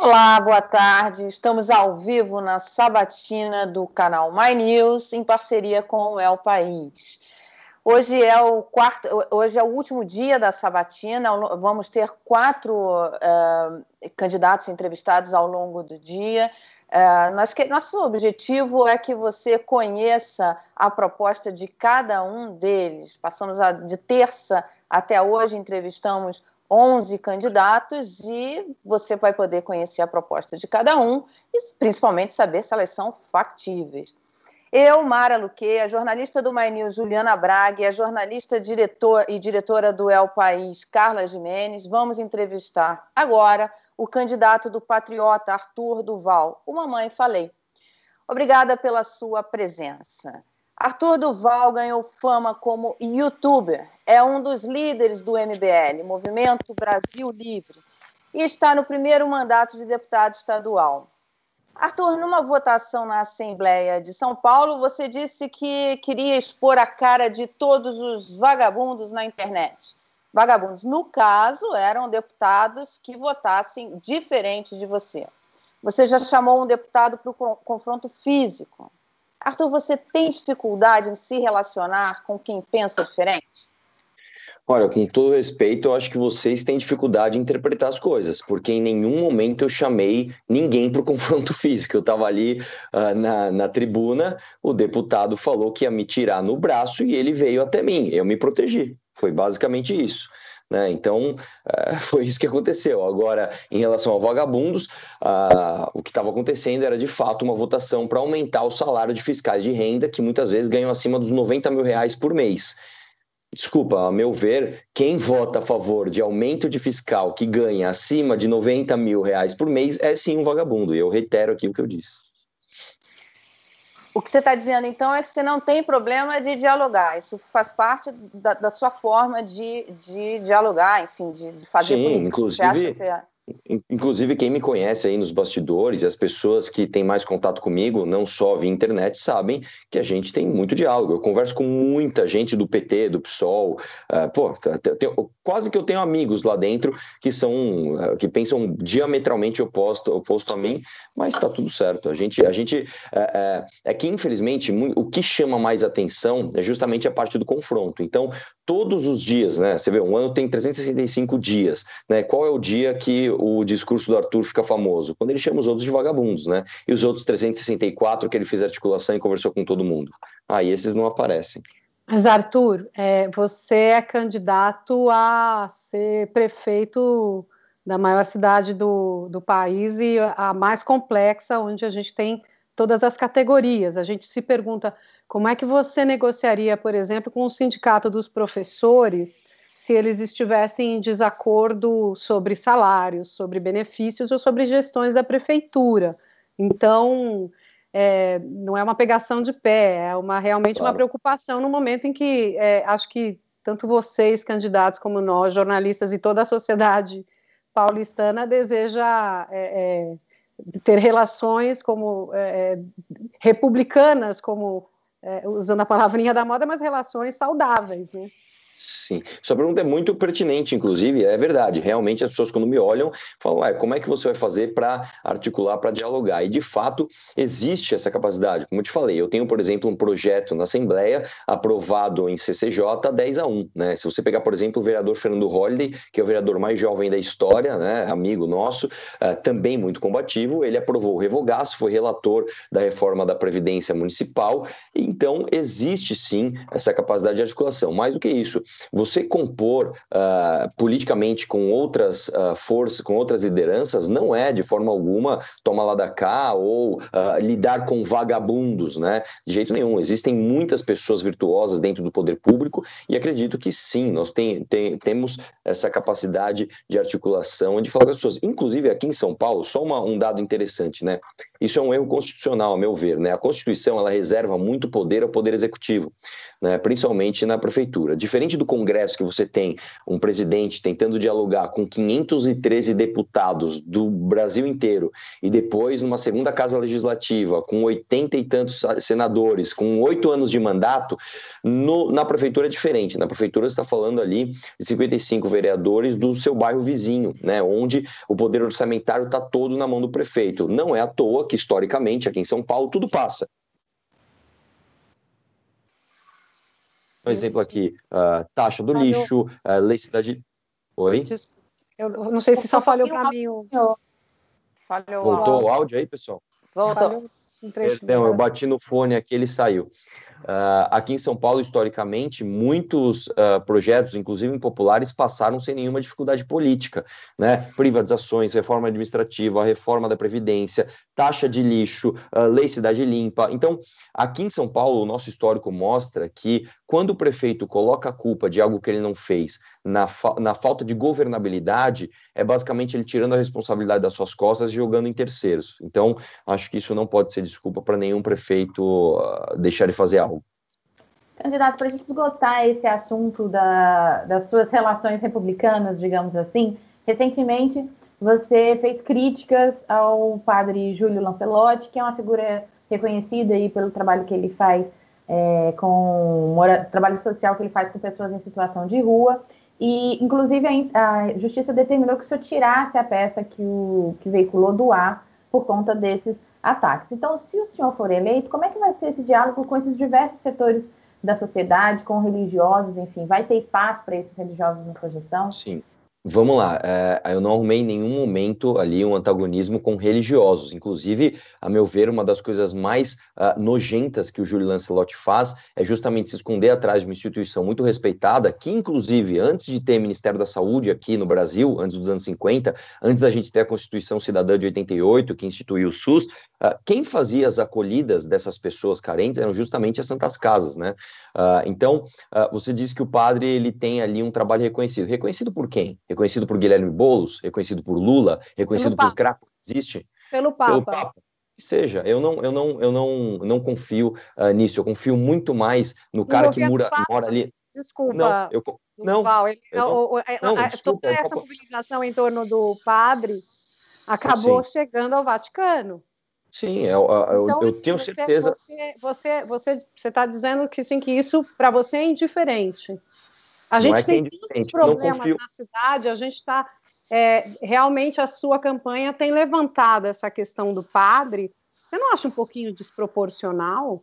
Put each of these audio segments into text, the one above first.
Olá, boa tarde. Estamos ao vivo na sabatina do canal My News, em parceria com o El País. Hoje é o quarto, hoje é o último dia da sabatina. Vamos ter quatro uh, candidatos entrevistados ao longo do dia. Uh, nós, nosso objetivo é que você conheça a proposta de cada um deles. Passamos a, de terça até hoje, entrevistamos 11 candidatos e você vai poder conhecer a proposta de cada um e principalmente saber se elas são factíveis. Eu, Mara Luque, a jornalista do My News, Juliana Braga, e a jornalista diretor e diretora do El País, Carla Jimenez, vamos entrevistar agora o candidato do Patriota, Arthur Duval. O Mamãe Falei. Obrigada pela sua presença. Arthur Duval ganhou fama como youtuber, é um dos líderes do MBL, Movimento Brasil Livre, e está no primeiro mandato de deputado estadual. Arthur, numa votação na Assembleia de São Paulo, você disse que queria expor a cara de todos os vagabundos na internet. Vagabundos, no caso, eram deputados que votassem diferente de você. Você já chamou um deputado para o confronto físico. Arthur, você tem dificuldade em se relacionar com quem pensa diferente? Olha, com todo respeito, eu acho que vocês têm dificuldade em interpretar as coisas, porque em nenhum momento eu chamei ninguém para o confronto físico. Eu estava ali uh, na, na tribuna, o deputado falou que ia me tirar no braço e ele veio até mim. Eu me protegi. Foi basicamente isso. Né? Então, uh, foi isso que aconteceu. Agora, em relação a vagabundos, uh, o que estava acontecendo era de fato uma votação para aumentar o salário de fiscais de renda, que muitas vezes ganham acima dos 90 mil reais por mês. Desculpa, a meu ver, quem vota a favor de aumento de fiscal que ganha acima de 90 mil reais por mês é sim um vagabundo. E eu reitero aqui o que eu disse. O que você está dizendo, então, é que você não tem problema de dialogar. Isso faz parte da, da sua forma de, de dialogar, enfim, de, de fazer Sim, política. inclusive. Você acha Inclusive, quem me conhece aí nos bastidores, as pessoas que têm mais contato comigo, não só via internet, sabem que a gente tem muito diálogo. Eu converso com muita gente do PT, do PSOL. Uh, pô, tenho, quase que eu tenho amigos lá dentro que são uh, que pensam diametralmente oposto, oposto a mim, mas está tudo certo. A gente, a gente uh, é que, infelizmente, o que chama mais atenção é justamente a parte do confronto. Então, todos os dias, né? Você vê, um ano tem 365 dias, né? Qual é o dia que o discurso do Arthur fica famoso? Quando ele chama os outros de vagabundos, né? E os outros 364 que ele fez articulação e conversou com todo mundo. Aí ah, esses não aparecem. Mas, Arthur, é, você é candidato a ser prefeito da maior cidade do, do país e a mais complexa, onde a gente tem todas as categorias. A gente se pergunta como é que você negociaria, por exemplo, com o sindicato dos professores se eles estivessem em desacordo sobre salários, sobre benefícios ou sobre gestões da prefeitura? Então, é, não é uma pegação de pé, é uma, realmente claro. uma preocupação no momento em que é, acho que tanto vocês, candidatos, como nós, jornalistas e toda a sociedade paulistana deseja é, é ter relações como é, é, republicanas, como é, usando a palavrinha da moda, mas relações saudáveis, né? Sim, sua pergunta é muito pertinente, inclusive, é verdade. Realmente as pessoas, quando me olham, falam: Ué, como é que você vai fazer para articular, para dialogar? E de fato existe essa capacidade. Como eu te falei, eu tenho, por exemplo, um projeto na Assembleia aprovado em CCJ 10 a 1. Né? Se você pegar, por exemplo, o vereador Fernando Holliday, que é o vereador mais jovem da história, né? amigo nosso, uh, também muito combativo, ele aprovou o revogaço, foi relator da reforma da Previdência Municipal. Então, existe sim essa capacidade de articulação. Mais do que isso, você compor uh, politicamente com outras uh, forças, com outras lideranças, não é de forma alguma toma lá da cá ou uh, lidar com vagabundos, né? De jeito nenhum. Existem muitas pessoas virtuosas dentro do poder público e acredito que sim, nós tem, tem, temos essa capacidade de articulação de falar com as pessoas. Inclusive aqui em São Paulo, só uma, um dado interessante, né? Isso é um erro constitucional, a meu ver, né? A Constituição ela reserva muito poder ao poder executivo, né? Principalmente na prefeitura. Diferente do Congresso que você tem um presidente tentando dialogar com 513 deputados do Brasil inteiro e depois numa segunda casa legislativa com 80 e tantos senadores, com oito anos de mandato, no, na prefeitura é diferente. Na prefeitura você está falando ali de 55 vereadores do seu bairro vizinho, né, onde o poder orçamentário está todo na mão do prefeito. Não é à toa que, historicamente, aqui em São Paulo, tudo passa. Um exemplo aqui, uh, taxa do lixo, uh, lei cidade... Oi? Eu não sei se só falhou para mim. Falhou Voltou o áudio aí, pessoal? Voltou. Perdão, eu bati no fone aqui, ele saiu. Uh, aqui em São Paulo, historicamente, muitos uh, projetos, inclusive impopulares, passaram sem nenhuma dificuldade política, né? Privatizações, reforma administrativa, reforma da Previdência, taxa de lixo, uh, lei cidade limpa. Então, aqui em São Paulo, o nosso histórico mostra que quando o prefeito coloca a culpa de algo que ele não fez na, fa na falta de governabilidade, é basicamente ele tirando a responsabilidade das suas costas e jogando em terceiros. Então, acho que isso não pode ser desculpa para nenhum prefeito deixar de fazer algo. Candidato, para a gente esgotar esse assunto da, das suas relações republicanas, digamos assim, recentemente você fez críticas ao padre Júlio Lancelotti, que é uma figura reconhecida aí pelo trabalho que ele faz é, com trabalho social que ele faz com pessoas em situação de rua. E, inclusive, a, a justiça determinou que o senhor tirasse a peça que, o, que veiculou do ar por conta desses ataques. Então, se o senhor for eleito, como é que vai ser esse diálogo com esses diversos setores da sociedade, com religiosos, enfim, vai ter espaço para esses religiosos na sua gestão? Sim. Vamos lá, é, eu não arrumei em nenhum momento ali um antagonismo com religiosos. Inclusive, a meu ver, uma das coisas mais uh, nojentas que o Júlio Lancelotti faz é justamente se esconder atrás de uma instituição muito respeitada, que, inclusive, antes de ter Ministério da Saúde aqui no Brasil, antes dos anos 50, antes da gente ter a Constituição Cidadã de 88, que instituiu o SUS, Uh, quem fazia as acolhidas dessas pessoas carentes eram justamente as santas casas, né? Uh, então, você disse que o padre ele tem ali um trabalho reconhecido. Reconhecido por quem? Reconhecido por Guilherme Boulos? Reconhecido por Lula? Reconhecido Pelo por Crapo? Existe? Pelo Papa. Pelo Papa. Seja, eu não, eu não, eu não, não confio nisso. Eu confio muito mais no cara que mora, mora ali. Desculpa. Não, eu, não, ele, eu não, não, é, não, desculpa, toda essa mobilização em torno do padre acabou assim. chegando ao Vaticano. Sim, eu, eu, então, eu tenho você, certeza. Você você você está dizendo que sim que isso para você é indiferente. A gente é tem é tantos problemas na cidade. A gente está é, realmente a sua campanha tem levantado essa questão do padre. Você não acha um pouquinho desproporcional?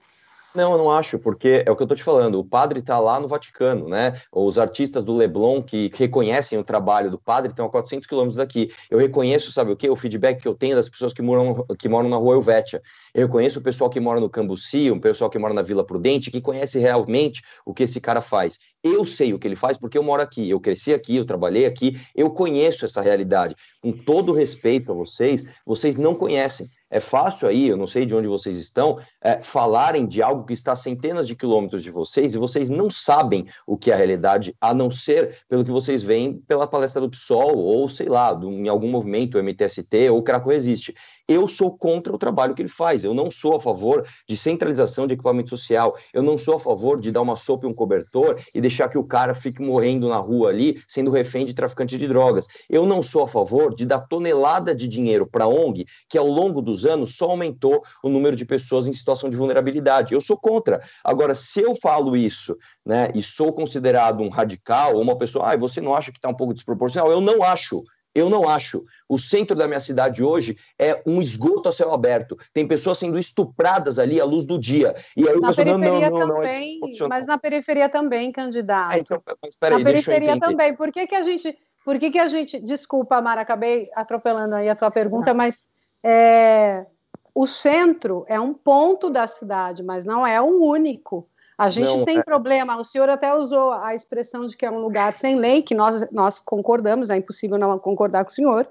Não, eu não acho, porque é o que eu estou te falando. O padre está lá no Vaticano, né? Os artistas do Leblon que reconhecem o trabalho do padre estão a 400 quilômetros daqui. Eu reconheço, sabe o quê? O feedback que eu tenho das pessoas que moram, que moram na rua Helvétia. Eu reconheço o pessoal que mora no Cambuci, o pessoal que mora na Vila Prudente, que conhece realmente o que esse cara faz. Eu sei o que ele faz porque eu moro aqui, eu cresci aqui, eu trabalhei aqui, eu conheço essa realidade. Com todo respeito a vocês, vocês não conhecem. É fácil aí, eu não sei de onde vocês estão, é, falarem de algo que está a centenas de quilômetros de vocês e vocês não sabem o que é a realidade, a não ser pelo que vocês veem pela palestra do PSOL ou, sei lá, do, em algum movimento, MTST ou Craco Resiste. Eu sou contra o trabalho que ele faz, eu não sou a favor de centralização de equipamento social, eu não sou a favor de dar uma sopa e um cobertor e deixar que o cara fique morrendo na rua ali, sendo refém de traficante de drogas. Eu não sou a favor de dar tonelada de dinheiro para a ONG que ao longo dos anos só aumentou o número de pessoas em situação de vulnerabilidade. Eu sou contra. Agora, se eu falo isso, né, e sou considerado um radical, ou uma pessoa, ah, você não acha que está um pouco desproporcional? Eu não acho. Eu não acho. O centro da minha cidade hoje é um esgoto a céu aberto. Tem pessoas sendo estupradas ali à luz do dia. E aí na periferia não, não, não, é também, é mas na periferia também, candidato. É, então, na periferia também. Por que, que a gente. Por que, que a gente. Desculpa, Mara, acabei atropelando aí a tua pergunta, não. mas é, o centro é um ponto da cidade, mas não é o único. A gente não, tem é... problema, o senhor até usou a expressão de que é um lugar sem lei, que nós, nós concordamos, é impossível não concordar com o senhor,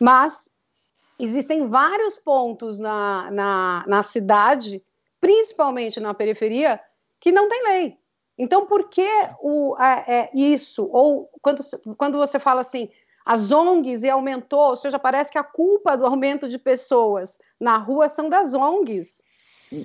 mas existem vários pontos na, na, na cidade, principalmente na periferia, que não tem lei. Então, por que o, é, é isso? Ou quando, quando você fala assim, as ONGs e aumentou, ou seja, parece que a culpa do aumento de pessoas na rua são das ONGs.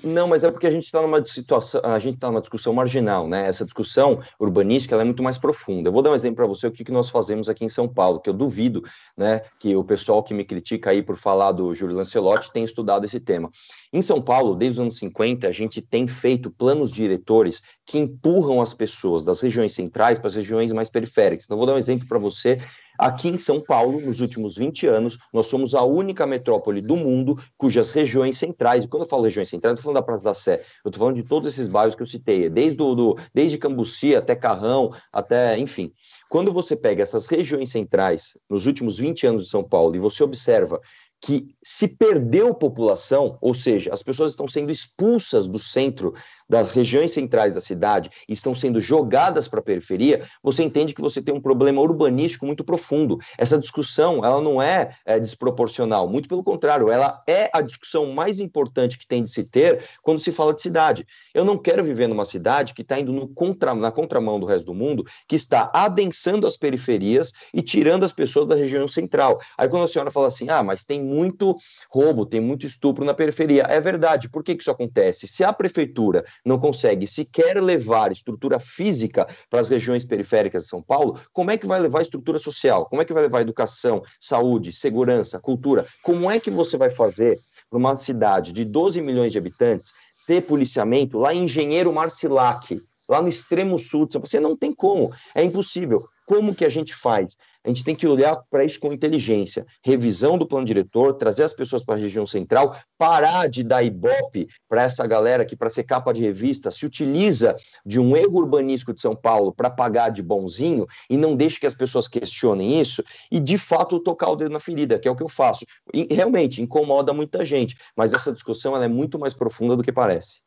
Não, mas é porque a gente está numa situação, a gente está numa discussão marginal, né? Essa discussão urbanística é muito mais profunda. Eu vou dar um exemplo para você o que, que nós fazemos aqui em São Paulo, que eu duvido, né, que o pessoal que me critica aí por falar do Júlio Lancelotti tenha estudado esse tema. Em São Paulo, desde os anos 50, a gente tem feito planos diretores que empurram as pessoas das regiões centrais para as regiões mais periféricas. Então, vou dar um exemplo para você Aqui em São Paulo, nos últimos 20 anos, nós somos a única metrópole do mundo cujas regiões centrais, e quando eu falo regiões centrais, não estou falando da Praça da Sé, eu estou falando de todos esses bairros que eu citei, desde, o, do, desde Cambuci até Carrão, até, enfim. Quando você pega essas regiões centrais, nos últimos 20 anos de São Paulo, e você observa que se perdeu população, ou seja, as pessoas estão sendo expulsas do centro das regiões centrais da cidade estão sendo jogadas para a periferia, você entende que você tem um problema urbanístico muito profundo. Essa discussão, ela não é, é desproporcional, muito pelo contrário, ela é a discussão mais importante que tem de se ter quando se fala de cidade. Eu não quero viver numa cidade que está indo contra, na contramão do resto do mundo, que está adensando as periferias e tirando as pessoas da região central. Aí quando a senhora fala assim, ah, mas tem muito roubo, tem muito estupro na periferia, é verdade. Por que, que isso acontece? Se a prefeitura não consegue sequer levar estrutura física para as regiões periféricas de São Paulo, como é que vai levar estrutura social? Como é que vai levar educação, saúde, segurança, cultura? Como é que você vai fazer para uma cidade de 12 milhões de habitantes ter policiamento lá em Engenheiro Marcilac, lá no extremo sul? Você não tem como, é impossível. Como que a gente faz? A gente tem que olhar para isso com inteligência. Revisão do plano diretor, trazer as pessoas para a região central, parar de dar ibope para essa galera que, para ser capa de revista, se utiliza de um erro urbanístico de São Paulo para pagar de bonzinho e não deixe que as pessoas questionem isso e, de fato, tocar o dedo na ferida, que é o que eu faço. E, realmente, incomoda muita gente, mas essa discussão é muito mais profunda do que parece.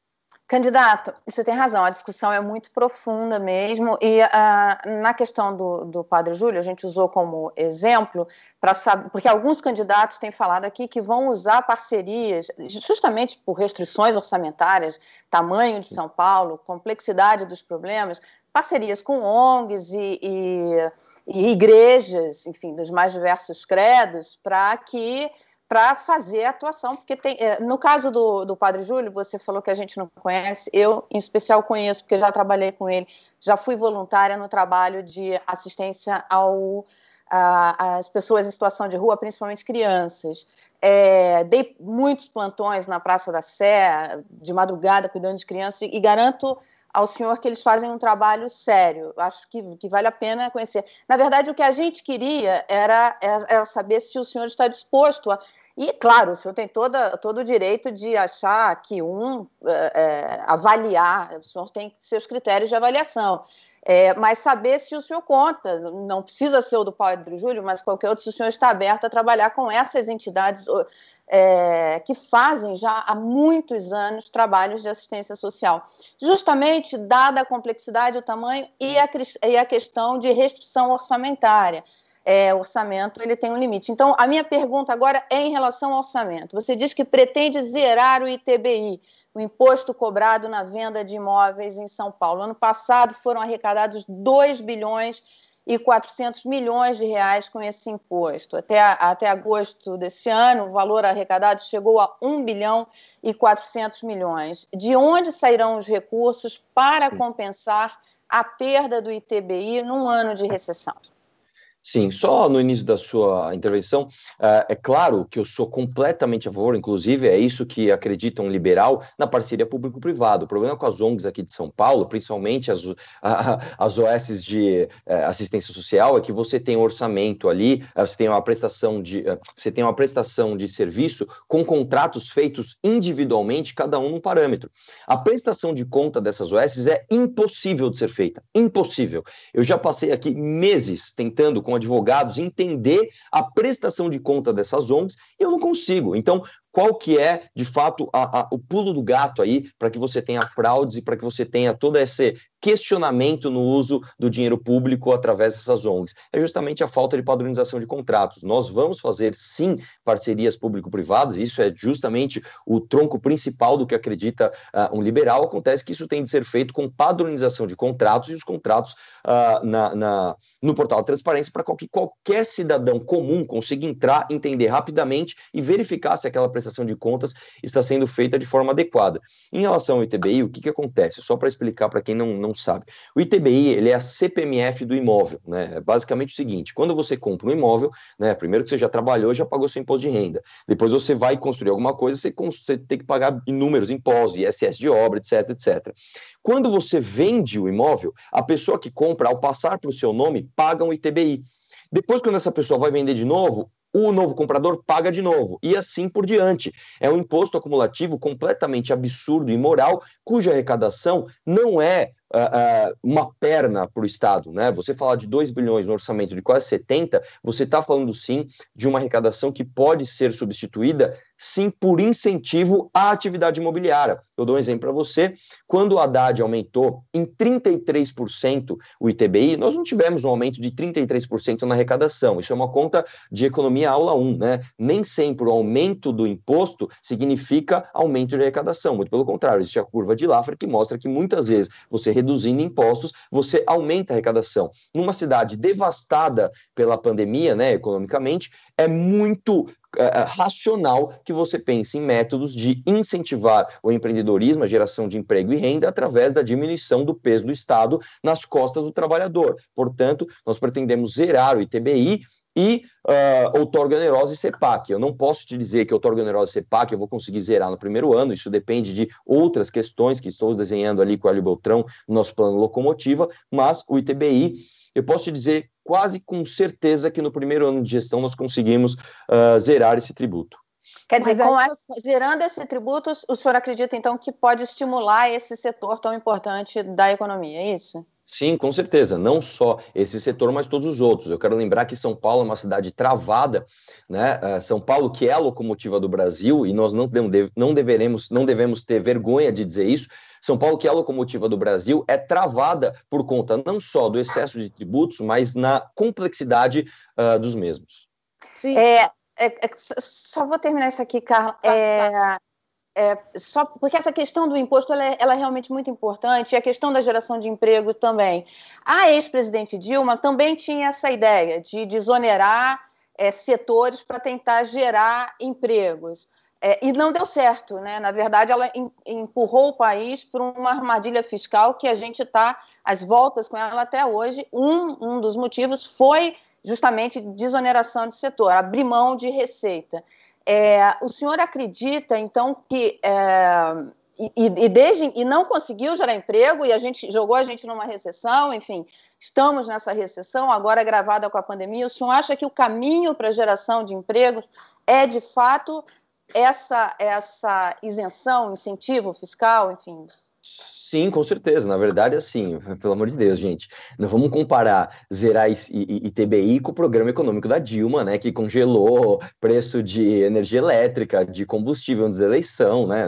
Candidato, você tem razão, a discussão é muito profunda mesmo, e uh, na questão do, do Padre Júlio, a gente usou como exemplo, saber, porque alguns candidatos têm falado aqui que vão usar parcerias, justamente por restrições orçamentárias, tamanho de São Paulo, complexidade dos problemas, parcerias com ONGs e, e, e igrejas, enfim, dos mais diversos credos, para que para fazer a atuação, porque tem, é, no caso do, do Padre Júlio, você falou que a gente não conhece, eu em especial conheço, porque já trabalhei com ele, já fui voluntária no trabalho de assistência ao, às pessoas em situação de rua, principalmente crianças. É, dei muitos plantões na Praça da Sé, de madrugada, cuidando de crianças, e garanto ao senhor que eles fazem um trabalho sério. Acho que, que, vale a pena conhecer. Na verdade, o que a gente queria era, era, saber se o senhor está disposto a. E, claro, o senhor tem toda, todo o direito de achar que um é, é, avaliar, o senhor tem seus critérios de avaliação. É, mas saber se o senhor conta, não precisa ser o do Padre Júlio, mas qualquer outro, se o senhor está aberto a trabalhar com essas entidades é, que fazem já há muitos anos trabalhos de assistência social. Justamente dada a complexidade, o tamanho e a, e a questão de restrição orçamentária é, orçamento ele tem um limite. Então, a minha pergunta agora é em relação ao orçamento. Você diz que pretende zerar o ITBI, o imposto cobrado na venda de imóveis em São Paulo. Ano passado foram arrecadados 2 bilhões e 400 milhões de reais com esse imposto. Até, até agosto desse ano, o valor arrecadado chegou a 1 bilhão e 400 milhões. De onde sairão os recursos para compensar a perda do ITBI num ano de recessão? Sim, só no início da sua intervenção, uh, é claro que eu sou completamente a favor, inclusive é isso que acredita um liberal, na parceria público-privado. O problema com as ONGs aqui de São Paulo, principalmente as, as OS de uh, assistência social, é que você tem um orçamento ali, uh, você tem uma prestação de você tem uma prestação de serviço com contratos feitos individualmente, cada um num parâmetro. A prestação de conta dessas OS é impossível de ser feita, impossível. Eu já passei aqui meses tentando com advogados, entender a prestação de conta dessas ONGs, e eu não consigo. Então, qual que é, de fato, a, a, o pulo do gato aí para que você tenha fraudes e para que você tenha todo esse questionamento no uso do dinheiro público através dessas ONGs? É justamente a falta de padronização de contratos. Nós vamos fazer, sim, parcerias público-privadas, isso é justamente o tronco principal do que acredita uh, um liberal. Acontece que isso tem de ser feito com padronização de contratos e os contratos uh, na, na, no portal de transparência para que qualquer cidadão comum consiga entrar, entender rapidamente e verificar se aquela prestação de contas está sendo feita de forma adequada. Em relação ao ITBI, o que, que acontece? Só para explicar para quem não, não sabe. O ITBI ele é a CPMF do imóvel. Né? É basicamente o seguinte: quando você compra um imóvel, né, primeiro que você já trabalhou, já pagou seu imposto de renda. Depois você vai construir alguma coisa, você, você tem que pagar inúmeros impostos, ISS de obra, etc, etc. Quando você vende o imóvel, a pessoa que compra, ao passar para o seu nome, paga um ITBI. Depois, quando essa pessoa vai vender de novo, o novo comprador paga de novo, e assim por diante. É um imposto acumulativo completamente absurdo e imoral, cuja arrecadação não é uh, uma perna para o Estado. Né? Você falar de 2 bilhões no orçamento de quase 70, você está falando sim de uma arrecadação que pode ser substituída sim por incentivo à atividade imobiliária. Eu dou um exemplo para você. Quando o Haddad aumentou em 33% o ITBI, nós não tivemos um aumento de 33% na arrecadação. Isso é uma conta de economia aula 1, né? Nem sempre o aumento do imposto significa aumento de arrecadação. Muito pelo contrário, existe a curva de Laffer que mostra que muitas vezes você reduzindo impostos, você aumenta a arrecadação. Numa cidade devastada pela pandemia, né, economicamente, é muito é, é, racional que você pense em métodos de incentivar o empreendedorismo, a geração de emprego e renda através da diminuição do peso do Estado nas costas do trabalhador. Portanto, nós pretendemos zerar o ITBI e uh, outorga onerosa e CEPAC. Eu não posso te dizer que outorga onerosa e CEPAC eu vou conseguir zerar no primeiro ano, isso depende de outras questões que estou desenhando ali com o Hélio Beltrão no nosso plano locomotiva, mas o ITBI, eu posso te dizer quase com certeza que no primeiro ano de gestão nós conseguimos uh, zerar esse tributo. Quer dizer, com essa, zerando esse tributo, o senhor acredita então que pode estimular esse setor tão importante da economia, é isso? Sim, com certeza. Não só esse setor, mas todos os outros. Eu quero lembrar que São Paulo é uma cidade travada, né? Uh, São Paulo, que é a locomotiva do Brasil, e nós não, não, deveremos, não devemos ter vergonha de dizer isso. São Paulo, que é a locomotiva do Brasil, é travada por conta não só do excesso de tributos, mas na complexidade uh, dos mesmos. Sim. É, é, é, só vou terminar isso aqui, Carla. Tá, é, tá. É, só porque essa questão do imposto ela é, ela é, realmente muito importante e a questão da geração de emprego também. A ex-presidente Dilma também tinha essa ideia de desonerar é, setores para tentar gerar empregos. É, e não deu certo, né? Na verdade, ela empurrou o país para uma armadilha fiscal que a gente está às voltas com ela até hoje. Um, um dos motivos foi justamente desoneração de setor, abrir mão de receita. É, o senhor acredita, então, que. É, e, e, desde, e não conseguiu gerar emprego, e a gente jogou a gente numa recessão, enfim, estamos nessa recessão, agora gravada com a pandemia. O senhor acha que o caminho para a geração de empregos é, de fato, essa, essa isenção, incentivo fiscal, enfim? Sim, com certeza. Na verdade, assim, pelo amor de Deus, gente, não vamos comparar zerar ITBI com o programa econômico da Dilma, né, que congelou preço de energia elétrica, de combustível antes da eleição, né,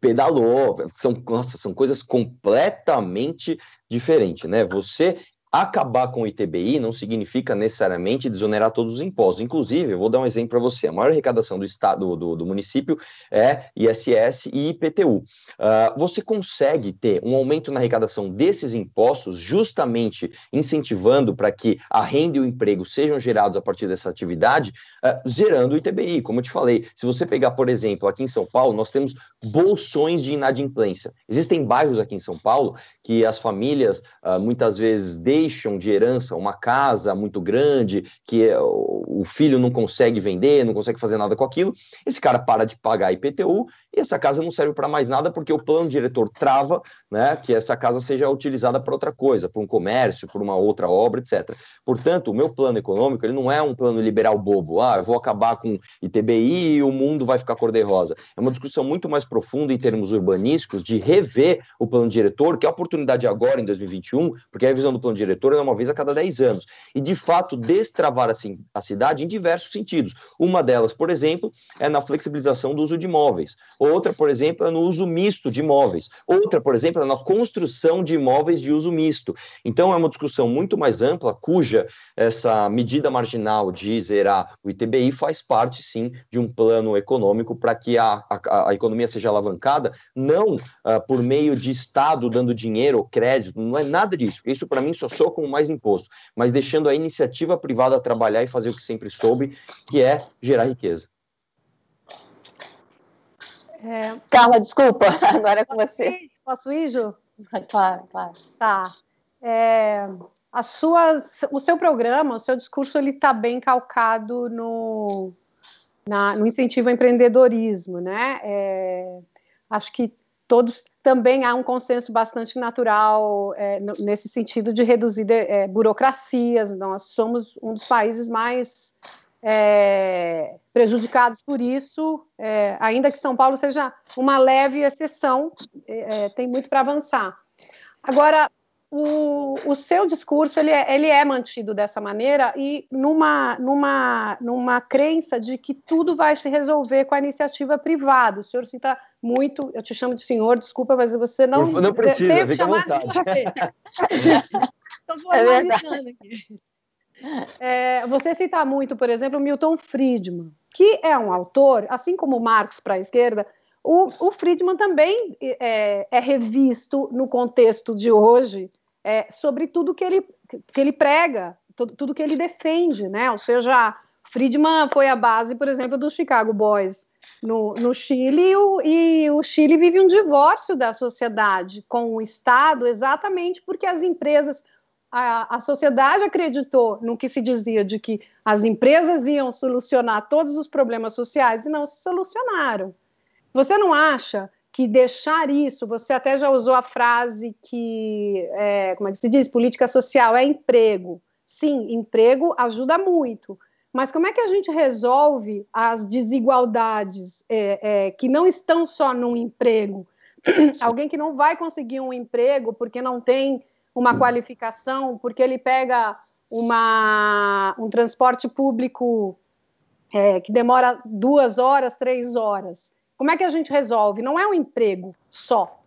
pedalou, são, nossa, são coisas completamente diferentes, né? Você Acabar com o ITBI não significa necessariamente desonerar todos os impostos. Inclusive, eu vou dar um exemplo para você: a maior arrecadação do estado, do, do município é ISS e IPTU. Uh, ah, você consegue ter um aumento na arrecadação desses impostos, justamente incentivando para que a renda e o emprego sejam gerados a partir dessa atividade, uh, zerando o ITBI. Como eu te falei, se você pegar, por exemplo, aqui em São Paulo, nós temos bolsões de inadimplência. Existem bairros aqui em São Paulo que as famílias uh, muitas vezes deixam de herança uma casa muito grande que é, o filho não consegue vender, não consegue fazer nada com aquilo, esse cara para de pagar IPTU e essa casa não serve para mais nada porque o plano diretor trava né, que essa casa seja utilizada para outra coisa, para um comércio, por uma outra obra, etc. Portanto, o meu plano econômico ele não é um plano liberal bobo, ah, eu vou acabar com ITBI e o mundo vai ficar cor-de-rosa. É uma discussão muito mais profunda em termos urbanísticos de rever o plano diretor, que é a oportunidade agora, em 2021, porque a revisão do plano diretor é uma vez a cada 10 anos, e de fato destravar assim, a cidade em diversos sentidos. Uma delas, por exemplo, é na flexibilização do uso de imóveis Outra, por exemplo, é no uso misto de imóveis. Outra, por exemplo, é na construção de imóveis de uso misto. Então, é uma discussão muito mais ampla, cuja essa medida marginal de zerar o ITBI faz parte, sim, de um plano econômico para que a, a, a, economia seja alavancada, não uh, por meio de Estado dando dinheiro ou crédito, não é nada disso. Isso, para mim, só soa como mais imposto, mas deixando a iniciativa privada trabalhar e fazer o que sempre soube, que é gerar riqueza. É... Carla, desculpa, agora é com você. Ir? Posso ir, Ju? Claro, claro. Tá. É, as suas, o seu programa, o seu discurso, ele está bem calcado no, na, no incentivo ao empreendedorismo, né? É, acho que todos também há um consenso bastante natural é, nesse sentido de reduzir é, burocracias. Nós somos um dos países mais é, prejudicados por isso, é, ainda que São Paulo seja uma leve exceção, é, é, tem muito para avançar. Agora, o, o, seu discurso ele é, ele é, mantido dessa maneira e numa, numa, numa crença de que tudo vai se resolver com a iniciativa privada. O senhor cita muito, eu te chamo de senhor, desculpa, mas você não. Não precisa, fica à vontade. Estou formalizando é aqui. É, você cita muito, por exemplo, Milton Friedman, que é um autor, assim como Marx para a esquerda, o, o, Friedman também é, é, revisto no contexto de hoje é, sobre tudo que ele, que ele prega, tudo, tudo que ele defende, né? Ou seja, Friedman foi a base, por exemplo, do Chicago Boys no, no Chile e o, e o Chile vive um divórcio da sociedade com o Estado exatamente porque as empresas a, a sociedade acreditou no que se dizia de que as empresas iam solucionar todos os problemas sociais e não se solucionaram. Você não acha que deixar isso, você até já usou a frase que, é, como é que se diz, política social é emprego. Sim, emprego ajuda muito, mas como é que a gente resolve as desigualdades é, é, que não estão só no emprego? Alguém que não vai conseguir um emprego porque não tem uma qualificação, porque ele pega uma, um transporte público é, que demora duas horas, três horas. Como é que a gente resolve? Não é um emprego só.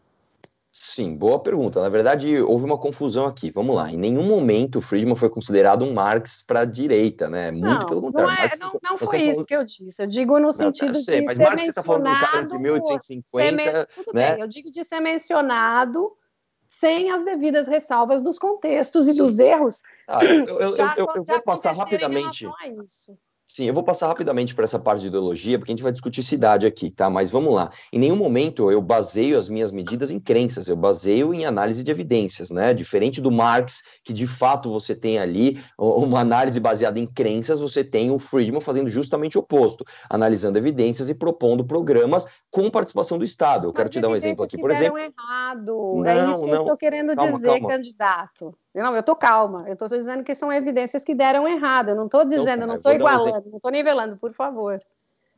Sim, boa pergunta. Na verdade, houve uma confusão aqui. Vamos lá. Em nenhum momento o Friedman foi considerado um Marx para a direita, né? Muito não, pelo contrário. Não, é, Marx, não, não foi isso que eu disse. Eu digo no sentido não, sei, de mas ser Marx você está falando de um cara entre 1850, men... Tudo né? bem, eu digo de ser mencionado sem as devidas ressalvas dos contextos e dos erros. Ah, eu, eu, eu, eu vou passar rapidamente. Sim, eu vou passar rapidamente para essa parte de ideologia, porque a gente vai discutir cidade aqui, tá? Mas vamos lá. Em nenhum momento eu baseio as minhas medidas em crenças, eu baseio em análise de evidências, né? Diferente do Marx, que de fato você tem ali uma análise baseada em crenças, você tem o Friedman fazendo justamente o oposto, analisando evidências e propondo programas com participação do Estado. Eu Mas quero te dar um exemplo aqui, por exemplo. errado. Não, é isso que não. eu estou querendo calma, dizer, calma. candidato. Não, eu estou calma. Eu estou dizendo que são evidências que deram errado. Eu não estou então dizendo, então, tá, não estou igualando, um não estou nivelando, por favor.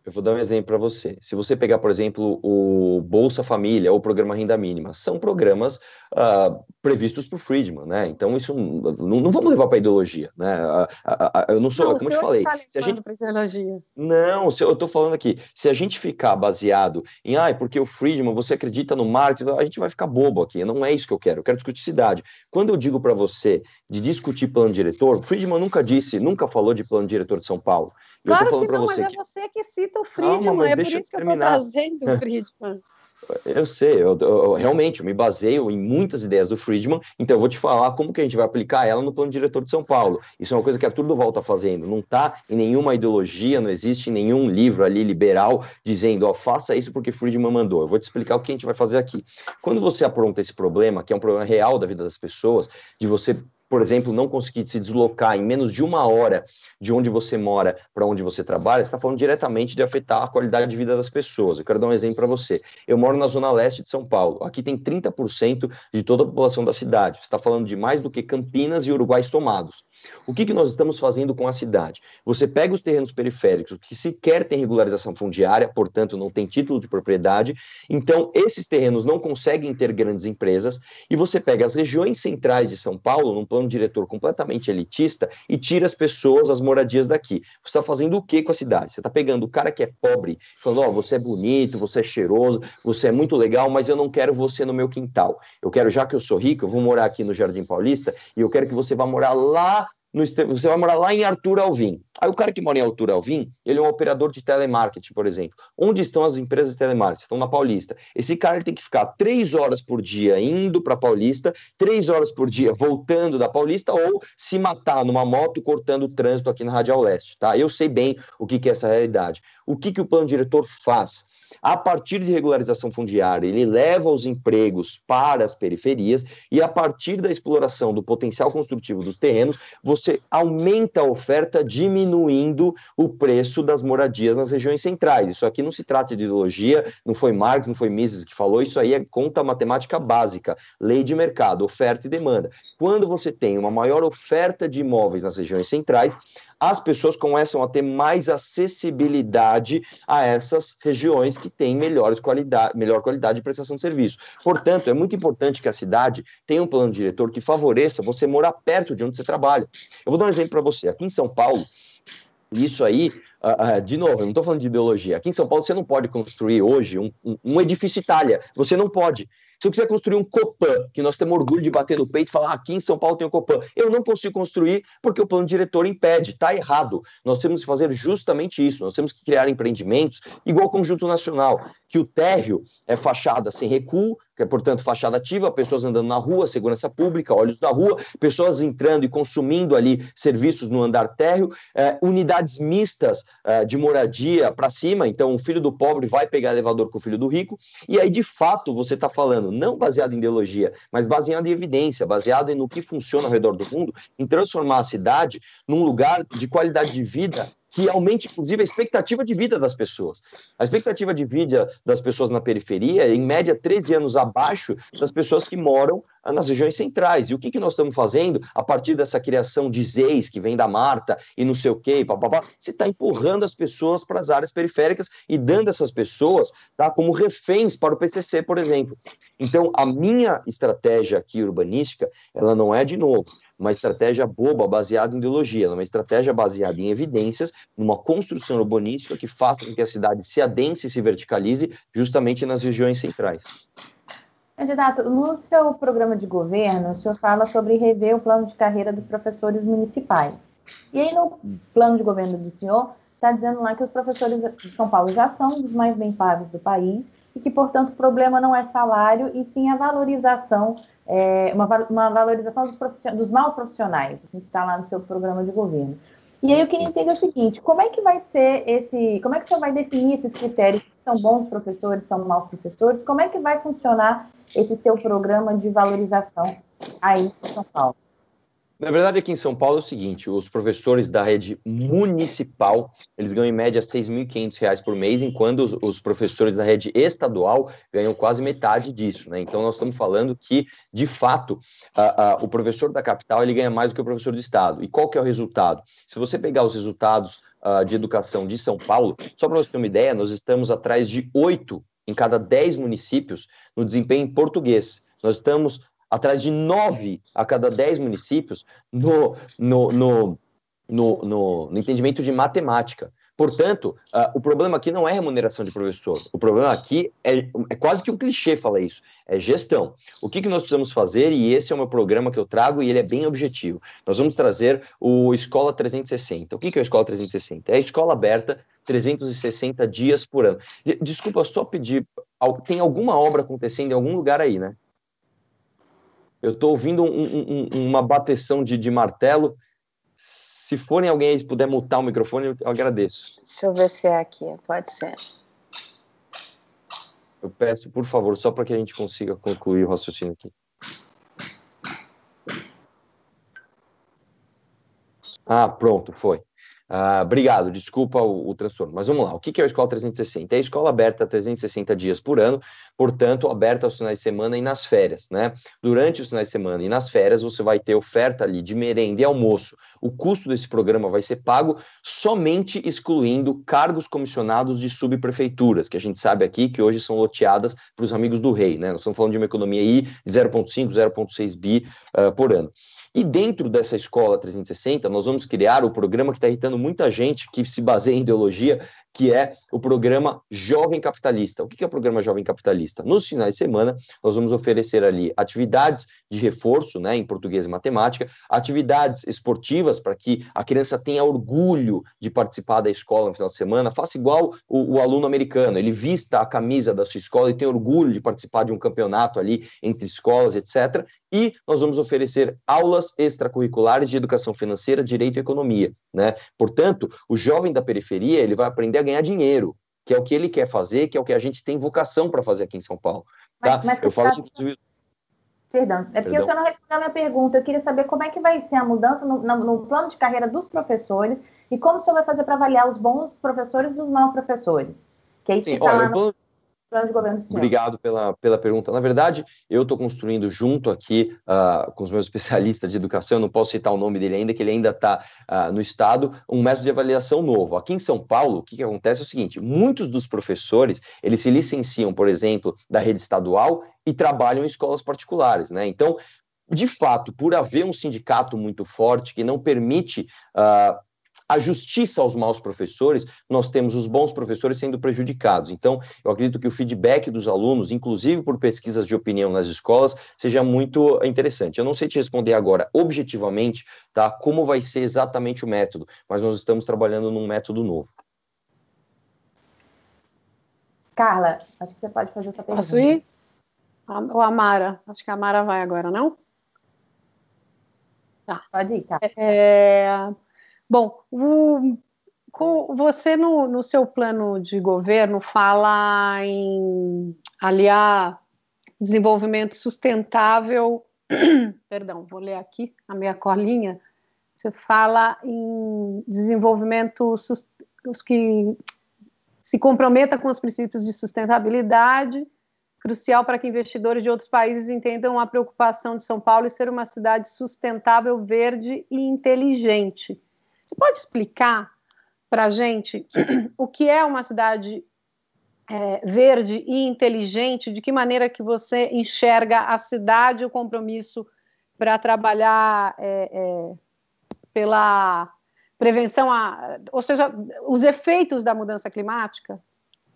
Eu vou dar um exemplo para você. Se você pegar, por exemplo, o Bolsa Família ou o Programa Renda Mínima, são programas uh, previstos por Friedman, né? Então, isso não, não vamos levar para ideologia, né? Eu não sou, não, como eu te falei. Tá se a gente... ideologia. Não, se, eu estou falando aqui, se a gente ficar baseado em, ah, porque o Friedman, você acredita no Marx, a gente vai ficar bobo aqui. Não é isso que eu quero. Eu quero discutir cidade. Quando eu digo para você de discutir plano diretor, Friedman nunca disse, nunca falou de plano diretor de São Paulo. Eu claro que não, mas é você que cita Friedman, Calma, é por isso que eu estou trazendo o Friedman. Eu sei, eu, eu, realmente eu me baseio em muitas ideias do Friedman, então eu vou te falar como que a gente vai aplicar ela no plano diretor de São Paulo. Isso é uma coisa que Arthur Duval está fazendo, não está em nenhuma ideologia, não existe nenhum livro ali liberal dizendo, ó, faça isso porque Friedman mandou. Eu vou te explicar o que a gente vai fazer aqui. Quando você apronta esse problema, que é um problema real da vida das pessoas, de você por exemplo, não conseguir se deslocar em menos de uma hora de onde você mora para onde você trabalha, está falando diretamente de afetar a qualidade de vida das pessoas. Eu quero dar um exemplo para você. Eu moro na zona leste de São Paulo. Aqui tem 30% de toda a população da cidade. Você está falando de mais do que Campinas e Uruguai somados. O que, que nós estamos fazendo com a cidade? Você pega os terrenos periféricos, que sequer tem regularização fundiária, portanto não tem título de propriedade, então esses terrenos não conseguem ter grandes empresas, e você pega as regiões centrais de São Paulo, num plano diretor completamente elitista, e tira as pessoas, as moradias daqui. Você está fazendo o que com a cidade? Você está pegando o cara que é pobre, falando, ó, oh, você é bonito, você é cheiroso, você é muito legal, mas eu não quero você no meu quintal. Eu quero, já que eu sou rico, eu vou morar aqui no Jardim Paulista, e eu quero que você vá morar lá no, você vai morar lá em Arthur Alvim. Aí o cara que mora em Arthur Alvim, ele é um operador de telemarketing, por exemplo. Onde estão as empresas de telemarketing? Estão na Paulista. Esse cara tem que ficar três horas por dia indo para Paulista, três horas por dia voltando da Paulista, ou se matar numa moto cortando o trânsito aqui na Radial Leste. Tá? Eu sei bem o que, que é essa realidade. O que, que o plano diretor faz? A partir de regularização fundiária, ele leva os empregos para as periferias e a partir da exploração do potencial construtivo dos terrenos, você aumenta a oferta, diminuindo o preço das moradias nas regiões centrais. Isso aqui não se trata de ideologia, não foi Marx, não foi Mises que falou, isso aí é conta matemática básica, lei de mercado, oferta e demanda. Quando você tem uma maior oferta de imóveis nas regiões centrais, as pessoas começam a ter mais acessibilidade a essas regiões que têm melhores qualidade, melhor qualidade de prestação de serviço. Portanto, é muito importante que a cidade tenha um plano diretor que favoreça você morar perto de onde você trabalha. Eu vou dar um exemplo para você. Aqui em São Paulo, isso aí, uh, uh, de novo, eu não estou falando de ideologia. Aqui em São Paulo, você não pode construir hoje um, um, um edifício Itália. Você não pode. Se eu quiser construir um Copan, que nós temos orgulho de bater no peito e falar, ah, aqui em São Paulo tem um Copan, eu não consigo construir porque o plano diretor impede, está errado. Nós temos que fazer justamente isso, nós temos que criar empreendimentos igual ao Conjunto Nacional, que o térreo é fachada sem recuo, que é, portanto, fachada ativa, pessoas andando na rua, segurança pública, olhos da rua, pessoas entrando e consumindo ali serviços no andar térreo, é, unidades mistas é, de moradia para cima, então o filho do pobre vai pegar elevador com o filho do rico, e aí, de fato, você está falando, não baseado em ideologia, mas baseado em evidência, baseado no que funciona ao redor do mundo, em transformar a cidade num lugar de qualidade de vida que aumente, inclusive, a expectativa de vida das pessoas. A expectativa de vida das pessoas na periferia é, em média, 13 anos abaixo das pessoas que moram nas regiões centrais. E o que, que nós estamos fazendo a partir dessa criação de ZEIS, que vem da Marta e não sei o quê, papapá, você está empurrando as pessoas para as áreas periféricas e dando essas pessoas tá, como reféns para o PCC, por exemplo. Então, a minha estratégia aqui urbanística, ela não é, de novo, uma estratégia boba, baseada em ideologia, uma estratégia baseada em evidências, numa construção urbanística que faça com que a cidade se adense e se verticalize justamente nas regiões centrais. Candidato, no seu programa de governo, o senhor fala sobre rever o plano de carreira dos professores municipais. E aí, no plano de governo do senhor, está dizendo lá que os professores de São Paulo já são os mais bem pagos do país e que, portanto, o problema não é salário e sim a valorização é, uma, uma, valorização dos, dos mal profissionais, que está lá no seu programa de governo. E aí eu queria entender o seguinte, como é que vai ser esse, como é que senhor vai definir esses critérios, são bons professores, são maus professores, como é que vai funcionar esse seu programa de valorização aí em São Paulo? Na verdade, aqui em São Paulo é o seguinte: os professores da rede municipal eles ganham em média R$ 6.500 por mês, enquanto os, professores da rede estadual ganham quase metade disso. Né? Então, nós estamos falando que, de fato, o professor da capital ele ganha mais do que o professor do estado. E qual que é o resultado? Se você pegar os resultados uh, de educação de São Paulo, só para você ter uma ideia, nós estamos atrás de oito em cada dez municípios no desempenho em português. Nós estamos atrás de nove a cada dez municípios no, no, no, no, no entendimento de matemática. Portanto, uh, o problema aqui não é remuneração de professor. O problema aqui é, é quase que um clichê falar isso, é gestão. O que, que nós precisamos fazer, e esse é o meu programa que eu trago, e ele é bem objetivo. Nós vamos trazer o Escola 360. O que, que é a Escola 360? É a escola aberta 360 dias por ano. Desculpa, só pedir, tem alguma obra acontecendo em algum lugar aí, né? Eu estou ouvindo um, um, uma bateção de, de, martelo. Se forem alguém aí, puder mutar o microfone, eu agradeço. Deixa eu ver se é aqui, pode ser. Eu peço, por favor, só para que a gente consiga concluir o raciocínio aqui. Ah, pronto, foi. Ah, obrigado, desculpa o, o, transtorno. Mas vamos lá, o que, é a Escola 360? É a escola aberta 360 dias por ano, portanto, aberta aos finais de semana e nas férias, né? Durante os finais de semana e nas férias, você vai ter oferta ali de merenda e almoço. O custo desse programa vai ser pago somente excluindo cargos comissionados de subprefeituras, que a gente sabe aqui que hoje são loteadas para os amigos do rei, né? Nós estamos falando de uma economia aí de 0,5, 0,6 bi uh, por ano. E dentro dessa escola 360, nós vamos criar o programa que está irritando muita gente que se baseia em ideologia, que é o programa Jovem Capitalista. O que é o programa Jovem Capitalista? Nos finais de semana, nós vamos oferecer ali atividades de reforço, né, em português e matemática, atividades esportivas para que a criança tenha orgulho de participar da escola no final de semana, faça igual o, o aluno americano, ele vista a camisa da sua escola e tem orgulho de participar de um campeonato ali entre escolas, etc. E nós vamos oferecer aulas extracurriculares de educação financeira, direito e economia. Né? Portanto, o jovem da periferia ele vai aprender a ganhar dinheiro, que é o que ele quer fazer, que é o que a gente tem vocação para fazer aqui em São Paulo. Tá? Mas, mas eu falo isso, inclusive. Perdão, é porque Perdão. o senhor não respondeu a minha pergunta. Eu queria saber como é que vai ser a mudança no, no, no plano de carreira dos professores e como o senhor vai fazer para avaliar os bons professores dos maus professores. Que é isso Sim, que está lá no... plano Obrigado pela, pela pergunta. Na verdade, eu estou construindo junto aqui uh, com os meus especialistas de educação, não posso citar o nome dele ainda, que ele ainda está uh, ah, no Estado, um método de avaliação novo. Aqui em São Paulo, o que, que acontece é o seguinte, muitos dos professores, eles se licenciam, por exemplo, da rede estadual e trabalham em escolas particulares, né? Então, de fato, por haver um sindicato muito forte que não permite uh, a justiça aos maus professores, nós temos os bons professores sendo prejudicados. Então, eu acredito que o feedback dos alunos, inclusive por pesquisas de opinião nas escolas, seja muito interessante. Eu não sei te responder agora objetivamente, tá, como vai ser exatamente o método, mas nós estamos trabalhando num método novo. Carla, acho que você pode fazer essa pergunta. Posso ir? Ou a Mara? Acho que a Mara vai agora, não? Tá. Pode ir, tá. É... Bom, o, você no, no, seu plano de governo fala em aliar desenvolvimento sustentável. Perdão, vou ler aqui a minha colinha. Você fala em desenvolvimento os que se comprometa com os princípios de sustentabilidade, crucial para que investidores de outros países entendam a preocupação de São Paulo em ser uma cidade sustentável, verde e inteligente. Você pode explicar para a gente o que é uma cidade é, verde e inteligente? De que maneira que você enxerga a cidade o compromisso para trabalhar é, é, pela prevenção, a, ou seja, os efeitos da mudança climática?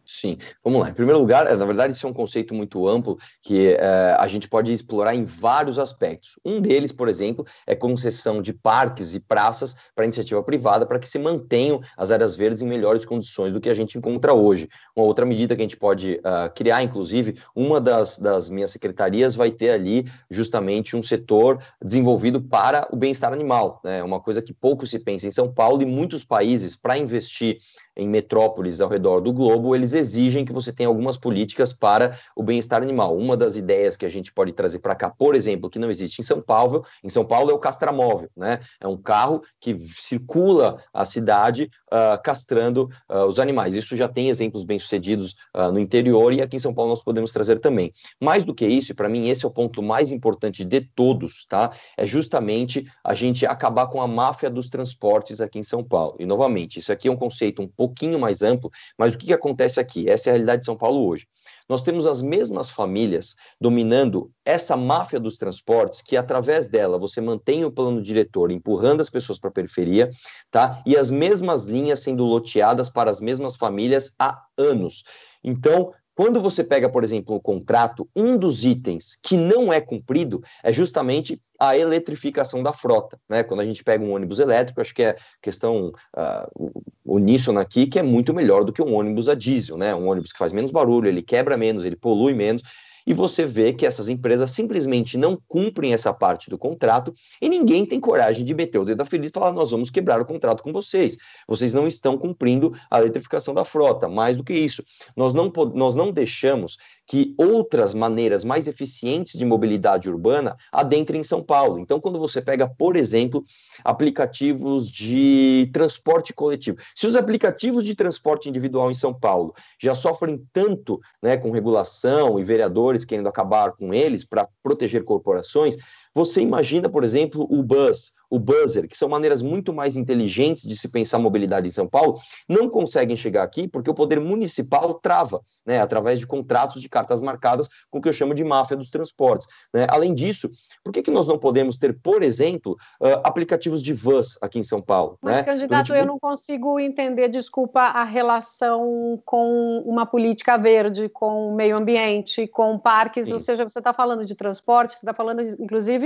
Sim, vamos lá. Em primeiro lugar, é, na verdade, isso é um conceito muito amplo que é, a gente pode explorar em vários aspectos. Um deles, por exemplo, é concessão de parques e praças para iniciativa privada para que se mantenham as áreas verdes em melhores condições do que a gente encontra hoje. Uma outra medida que a gente pode uh, criar, inclusive, uma das, das minhas secretarias vai ter ali justamente um setor desenvolvido para o bem-estar animal. Né? Uma coisa que pouco se pensa em São Paulo e muitos países, para investir em metrópoles ao redor do globo, eles exigem que você tenha algumas políticas para o bem-estar animal. Uma das ideias que a gente pode trazer para cá, por exemplo, que não existe em São Paulo, em São Paulo é o castramóvel, né? É um carro que circula a cidade uh, castrando uh, os animais. Isso já tem exemplos bem-sucedidos uh, no interior e aqui em São Paulo nós podemos trazer também. Mais do que isso, para mim esse é o ponto mais importante de todos, tá? É justamente a gente acabar com a máfia dos transportes aqui em São Paulo. E novamente, isso aqui é um conceito um pouco pouquinho mais amplo, mas o que, que acontece aqui? Essa é a realidade de São Paulo hoje. Nós temos as mesmas famílias dominando essa máfia dos transportes, que através dela você mantém o plano diretor empurrando as pessoas para a periferia, tá? E as mesmas linhas sendo loteadas para as mesmas famílias há anos. Então, quando você pega, por exemplo, um contrato, um dos itens que não é cumprido é justamente a eletrificação da frota. Né? Quando a gente pega um ônibus elétrico, acho que é questão uh, uníssona aqui, que é muito melhor do que um ônibus a diesel, né? Um ônibus que faz menos barulho, ele quebra menos, ele polui menos e você vê que essas empresas simplesmente não cumprem essa parte do contrato e ninguém tem coragem de meter o dedo na ferida e falar: nós vamos quebrar o contrato com vocês. Vocês não estão cumprindo a eletrificação da frota. Mais do que isso, nós não, nós não deixamos que outras maneiras mais eficientes de mobilidade urbana adentrem em São Paulo. Então, quando você pega, por exemplo, aplicativos de transporte coletivo, se os aplicativos de transporte individual em São Paulo já sofrem tanto né, com regulação e vereadores querendo acabar com eles para proteger corporações, você imagina, por exemplo, o bus, o buzzer, que são maneiras muito mais inteligentes de se pensar mobilidade em São Paulo, não conseguem chegar aqui porque o poder municipal trava, né, através de contratos de cartas marcadas com o que eu chamo de máfia dos transportes. Né? Além disso, por que, que nós não podemos ter, por exemplo, uh, aplicativos de vans aqui em São Paulo? Mas, né? candidato, eu não consigo entender, desculpa, a relação com uma política verde, com o meio ambiente, com parques, Sim. ou seja, você está falando de transporte, você está falando, inclusive,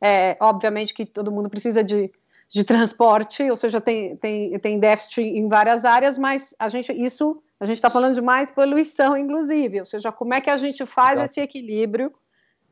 é, obviamente que todo mundo precisa de, de transporte, ou seja, tem, tem, tem déficit em várias áreas, mas a gente, isso, a gente está falando de mais poluição, inclusive, ou seja, como é que a gente faz Exato. esse equilíbrio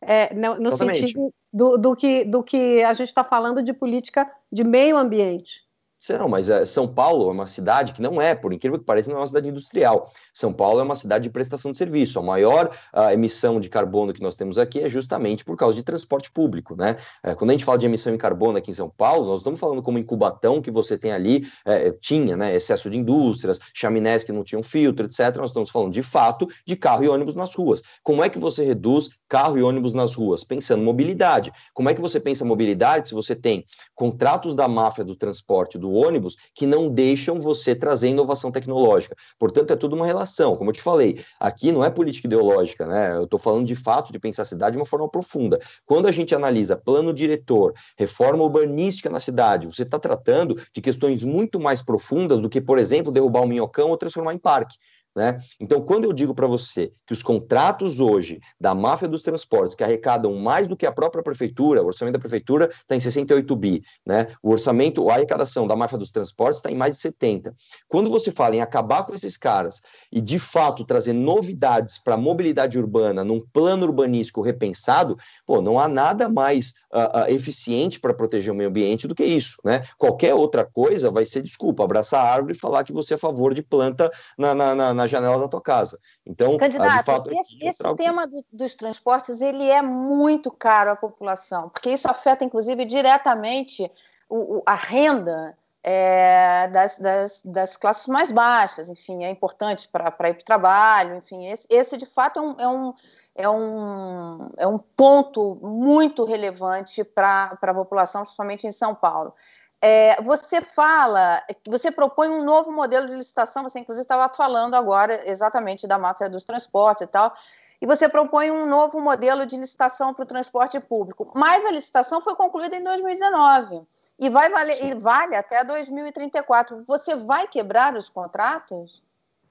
é, no, no sentido do, do, que, do que a gente está falando de política de meio ambiente? Não, mas uh, São Paulo é uma cidade que não é, por incrível que pareça, não é uma cidade industrial. São Paulo é uma cidade de prestação de serviço. A maior emissão de carbono que nós temos aqui é justamente por causa de transporte público, né? Uh, quando a gente fala de emissão em carbono aqui em São Paulo, nós estamos falando como em Cubatão, que você tem ali, eh, tinha, né, excesso de indústrias, chaminés que não tinham filtro, etc. Nós estamos falando, de fato, de carro e ônibus nas ruas. Como é que você reduz carro e ônibus nas ruas? Pensando mobilidade. Como é que você pensa mobilidade se você tem contratos da máfia do transporte do ônibus que não deixam você trazer inovação tecnológica. Portanto, é tudo uma relação. Como eu te falei, aqui não é política ideológica, né? Eu estou falando de fato de pensar a cidade de uma forma profunda. Quando a gente analisa plano diretor, reforma urbanística na cidade, você está tratando de questões muito mais profundas do que, por exemplo, derrubar um minhocão ou transformar em parque. Né? Então, quando eu digo para você que os contratos hoje da máfia dos transportes, que arrecadam mais do que a própria prefeitura, o orçamento da prefeitura está em 68 bi, né? o orçamento, a arrecadação da máfia dos transportes está em mais de 70. Quando você fala em acabar com esses caras e, de fato, trazer novidades para a mobilidade urbana num plano urbanístico repensado, pô, não há nada mais uh, uh, eficiente para proteger o meio ambiente do que isso. Né? Qualquer outra coisa vai ser, desculpa, abraçar a árvore e falar que você é a favor de planta na, na, na janela da tua casa. Então, Candidato, de fato, esse, esse tema do, dos transportes ele é muito caro à população, porque isso afeta, inclusive, diretamente o, o, a renda é, das, das, das, classes mais baixas, enfim, é importante para ir para o trabalho, enfim, esse, esse de fato é um, é um, é um, é um ponto muito relevante para a população, principalmente em São Paulo. É, você fala, você propõe um novo modelo de licitação, você inclusive estava falando agora exatamente da máfia dos transportes e tal, e você propõe um novo modelo de licitação para o transporte público. Mas a licitação foi concluída em 2019 e vai valer, e vale até 2034. Você vai quebrar os contratos?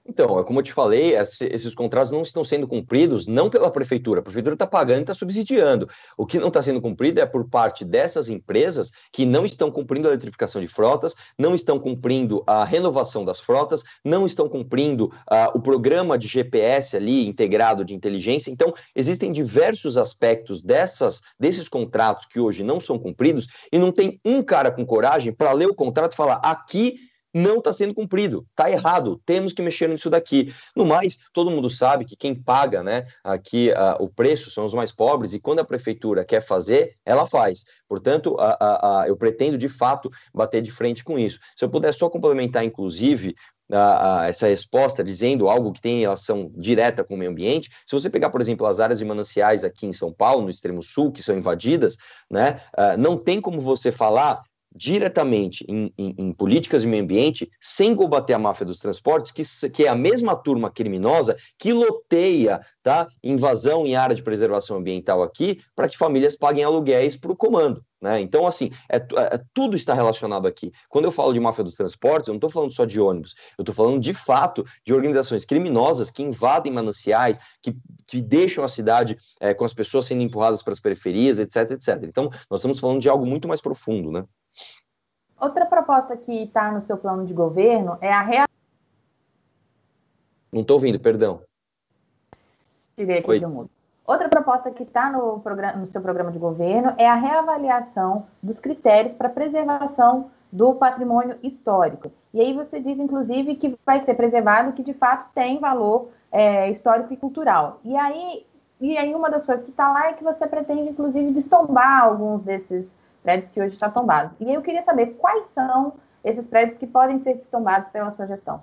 Então, é como eu te falei, esses contratos não estão sendo cumpridos não pela prefeitura, a prefeitura está pagando e está subsidiando. O que não está sendo cumprido é por parte dessas empresas que não estão cumprindo a eletrificação de frotas, não estão cumprindo a renovação das frotas, não estão cumprindo uh, o programa de GPS ali integrado de inteligência. Então, existem diversos aspectos dessas, desses contratos que hoje não são cumpridos e não tem um cara com coragem para ler o contrato e falar aqui não está sendo cumprido, está errado, temos que mexer nisso daqui. No mais, todo mundo sabe que quem paga né, aqui uh, o preço são os mais pobres, e quando a prefeitura quer fazer, ela faz. Portanto, eu pretendo de fato bater de frente com isso. Se eu puder só complementar, inclusive, essa resposta dizendo algo que tem relação direta com o meio ambiente. Se você pegar, por exemplo, as áreas de mananciais aqui em São Paulo, no extremo sul, que são invadidas, né, não tem como você falar diretamente em, em, em, políticas de meio ambiente sem combater a máfia dos transportes, que, que é a mesma turma criminosa que loteia tá, invasão em área de preservação ambiental aqui para que famílias paguem aluguéis para o comando. Né? Então, assim, é, é, tudo está relacionado aqui. Quando eu falo de máfia dos transportes, eu não estou falando só de ônibus, eu estou falando de fato de organizações criminosas que invadem mananciais, que, que deixam a cidade é, com as pessoas sendo empurradas para as periferias, etc, etc. Então, nós estamos falando de algo muito mais profundo, né? Outra proposta que está no seu plano de governo é a real... Não estou ouvindo, perdão. Tirei aqui do mundo. Outra proposta que está no, no seu programa de governo é a reavaliação dos critérios para preservação do patrimônio histórico. E aí você diz, inclusive, que vai ser preservado que de fato tem valor é, histórico e cultural. E aí, e aí uma das coisas que está lá é que você pretende, inclusive, destombar alguns desses prédios que hoje estão tombados. E eu queria saber quais são esses prédios que podem ser destombados pela sua gestão.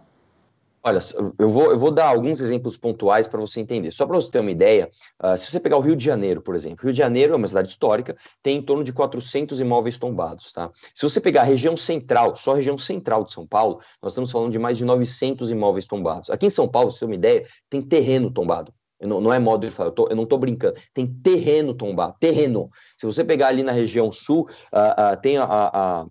Olha, eu vou, eu vou dar alguns exemplos pontuais para você entender. Só para você ter uma ideia, uh, se você pegar o Rio de Janeiro, por exemplo, Rio de Janeiro é uma cidade histórica, tem em torno de 400 imóveis tombados, tá? Se você pegar a região central, só a região central de São Paulo, nós estamos falando de mais de 900 imóveis tombados. Aqui em São Paulo, se você ter uma ideia, tem terreno tombado. Não, não, é modo de falar, eu, tô, eu não estou brincando. Tem terreno tombado, terreno. Se você pegar ali na região sul, uh, uh, tem a, a, a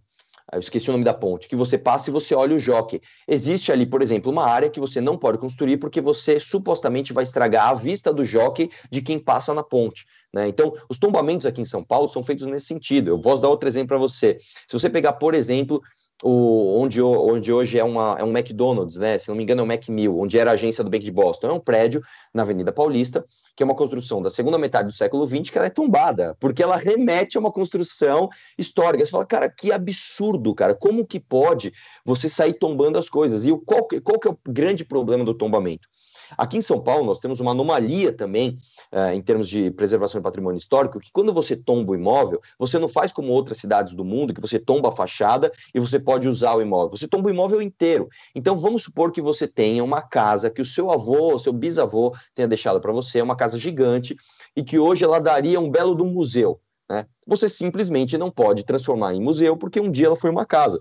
eu esqueci o nome da ponte, que você passa e você olha o jockey. Existe ali, por exemplo, uma área que você não pode construir porque você supostamente vai estragar a vista do jockey de quem passa na ponte. Né? Então, os tombamentos aqui em São Paulo são feitos nesse sentido. Eu posso dar outro exemplo para você. Se você pegar, por exemplo, o, onde, onde hoje é, uma, é um McDonald's, né? Se não me engano, é um Macmill, onde era a agência do Bank de Boston. É um prédio na Avenida Paulista, que é uma construção da segunda metade do século XX, que ela é tombada, porque ela remete a uma construção histórica. Você fala, cara, que absurdo, cara. Como que pode você sair tombando as coisas? E o, qual, qual que é o grande problema do tombamento? Aqui em São Paulo, nós temos uma anomalia também, uh, em termos de preservação do patrimônio histórico, que quando você tomba o imóvel, você não faz como outras cidades do mundo, que você tomba a fachada e você pode usar o imóvel. Você tomba o imóvel inteiro. Então, vamos supor que você tenha uma casa que o seu avô, o seu bisavô tenha deixado para você, é uma casa gigante, e que hoje ela daria um belo de um museu. Né? Você simplesmente não pode transformar em museu porque um dia ela foi uma casa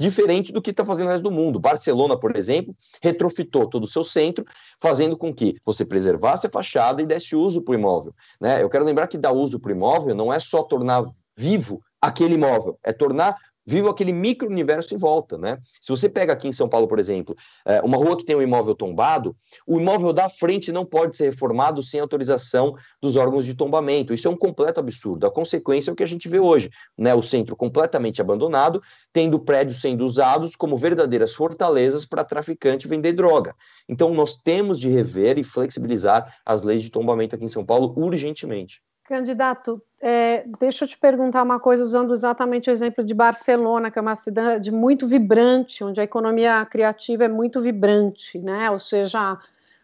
diferente do que está fazendo o resto do mundo. Barcelona, por exemplo, retrofitou todo o seu centro, fazendo com que você preservasse a fachada e desse uso para o imóvel. Né? Eu quero lembrar que dar uso para o imóvel não é só tornar vivo aquele imóvel, é tornar vivo aquele micro-universo em volta, né? Se você pega aqui em São Paulo, por exemplo, é, uma rua que tem um imóvel tombado, o imóvel da frente não pode ser reformado sem autorização dos órgãos de tombamento. Isso é um completo absurdo. A consequência é o que a gente vê hoje, né? O centro completamente abandonado, tendo prédios sendo usados como verdadeiras fortalezas para traficante vender droga. Então, nós temos de rever e flexibilizar as leis de tombamento aqui em São Paulo urgentemente. Candidato, é, deixa eu te perguntar uma coisa, usando exatamente o exemplo de Barcelona, que é uma cidade muito vibrante, onde a economia criativa é muito vibrante, né? Ou seja,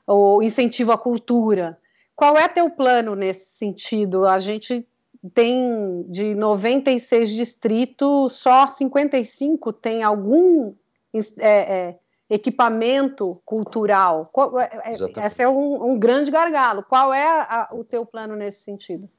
o incentivo à cultura. Qual é teu plano nesse sentido? A gente tem de 96 distritos, só 55 tem algum é, é, equipamento cultural. É, é, esse é um, um, grande gargalo. Qual é a, o teu plano nesse sentido?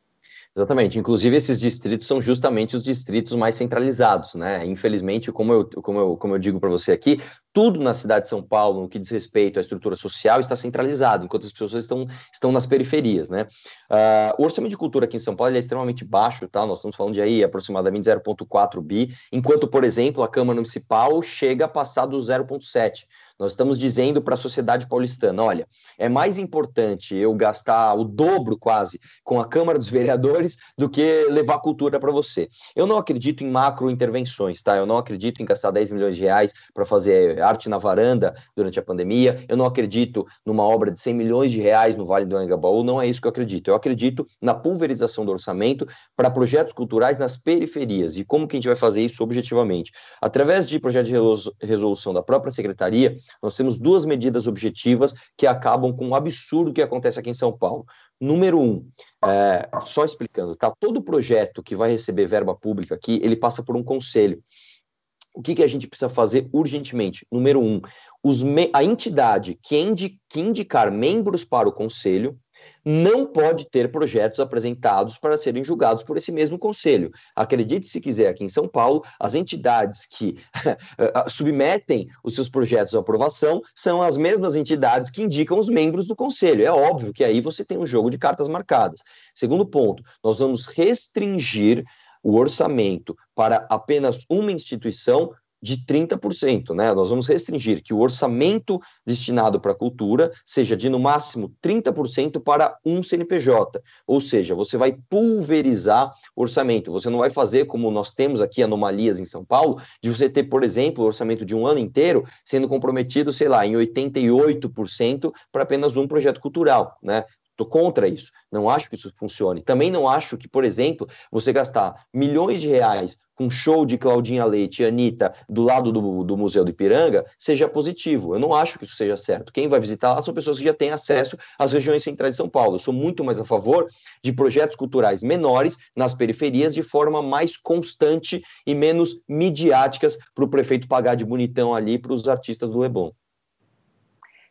Exatamente. Inclusive, esses distritos são justamente os distritos mais centralizados, né? Infelizmente, como eu, como eu, como eu digo para você aqui, tudo na cidade de São Paulo, no que diz respeito à estrutura social, está centralizado, enquanto as pessoas estão, estão nas periferias, né? Uh, o orçamento de cultura aqui em São Paulo é extremamente baixo, tá? Nós estamos falando de aí aproximadamente 0,4 bi, enquanto, por exemplo, a Câmara Municipal chega a passar do 0,7. Nós estamos dizendo para a sociedade paulistana: olha, é mais importante eu gastar o dobro quase com a Câmara dos Vereadores do que levar cultura para você. Eu não acredito em macro intervenções, tá? Eu não acredito em gastar 10 milhões de reais para fazer arte na varanda durante a pandemia. Eu não acredito numa obra de 100 milhões de reais no Vale do Anhangabaú. Não é isso que eu acredito. Eu acredito na pulverização do orçamento para projetos culturais nas periferias. E como que a gente vai fazer isso objetivamente? Através de projeto de resolução da própria secretaria, nós temos duas medidas objetivas que acabam com o absurdo que acontece aqui em São Paulo. Número um, é, só explicando, tá? Todo projeto que vai receber verba pública aqui, ele passa por um conselho. O que, que a gente precisa fazer urgentemente? Número um, a entidade que, indi que indicar membros para o conselho não pode ter projetos apresentados para serem julgados por esse mesmo conselho. Acredite se quiser, aqui em São Paulo, as entidades que submetem os seus projetos à aprovação são as mesmas entidades que indicam os membros do conselho. É óbvio que aí você tem um jogo de cartas marcadas. Segundo ponto, nós vamos restringir o orçamento para apenas uma instituição de 30%, né? Nós vamos restringir que o orçamento destinado para a cultura seja de no máximo 30% para um CNPJ, ou seja, você vai pulverizar o orçamento. Você não vai fazer como nós temos aqui anomalias em São Paulo, de você ter, por exemplo, o orçamento de um ano inteiro sendo comprometido, sei lá, em 88% para apenas um projeto cultural, né? Estou contra isso. Não acho que isso funcione. Também não acho que, por exemplo, você gastar milhões de reais com show de Claudinha Leite e Anitta do lado do, do Museu do Ipiranga seja positivo. Eu não acho que isso seja certo. Quem vai visitar lá são pessoas que já têm acesso às regiões centrais de São Paulo. Eu sou muito mais a favor de projetos culturais menores nas periferias de forma mais constante e menos midiáticas para o prefeito pagar de bonitão ali para os artistas do Leblon.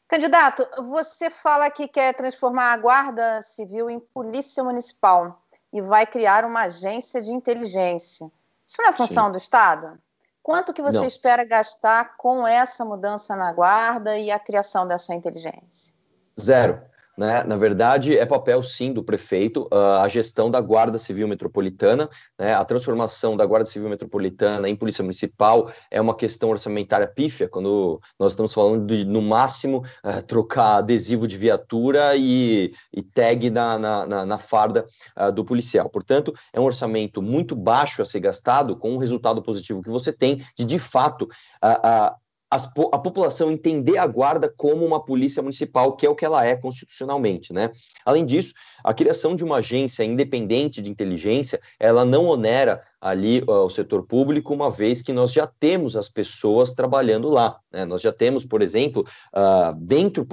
Candidato, você fala que quer transformar a Guarda Civil em Polícia Municipal e vai criar uma agência de inteligência. Isso não é função Sim. do Estado? Quanto que você não. espera gastar com essa mudança na Guarda e a criação dessa inteligência? Zero. Né, na verdade, é papel sim do prefeito uh, a gestão da Guarda Civil Metropolitana, né, a transformação da Guarda Civil Metropolitana em Polícia Municipal é uma questão orçamentária pífia, quando nós estamos falando de, no máximo, uh, trocar adesivo de viatura e, e tag na, na, na, na farda uh, do policial. Portanto, é um orçamento muito baixo a ser gastado, com um resultado positivo que você tem de, de fato, a as, a população entender a guarda como uma polícia municipal, que é o que ela é constitucionalmente, né? Além disso, a criação de uma agência independente de inteligência, ela não onera ali uh, o setor público, uma vez que nós já temos as pessoas trabalhando lá. Né? Nós já temos, por exemplo, uh, dentro,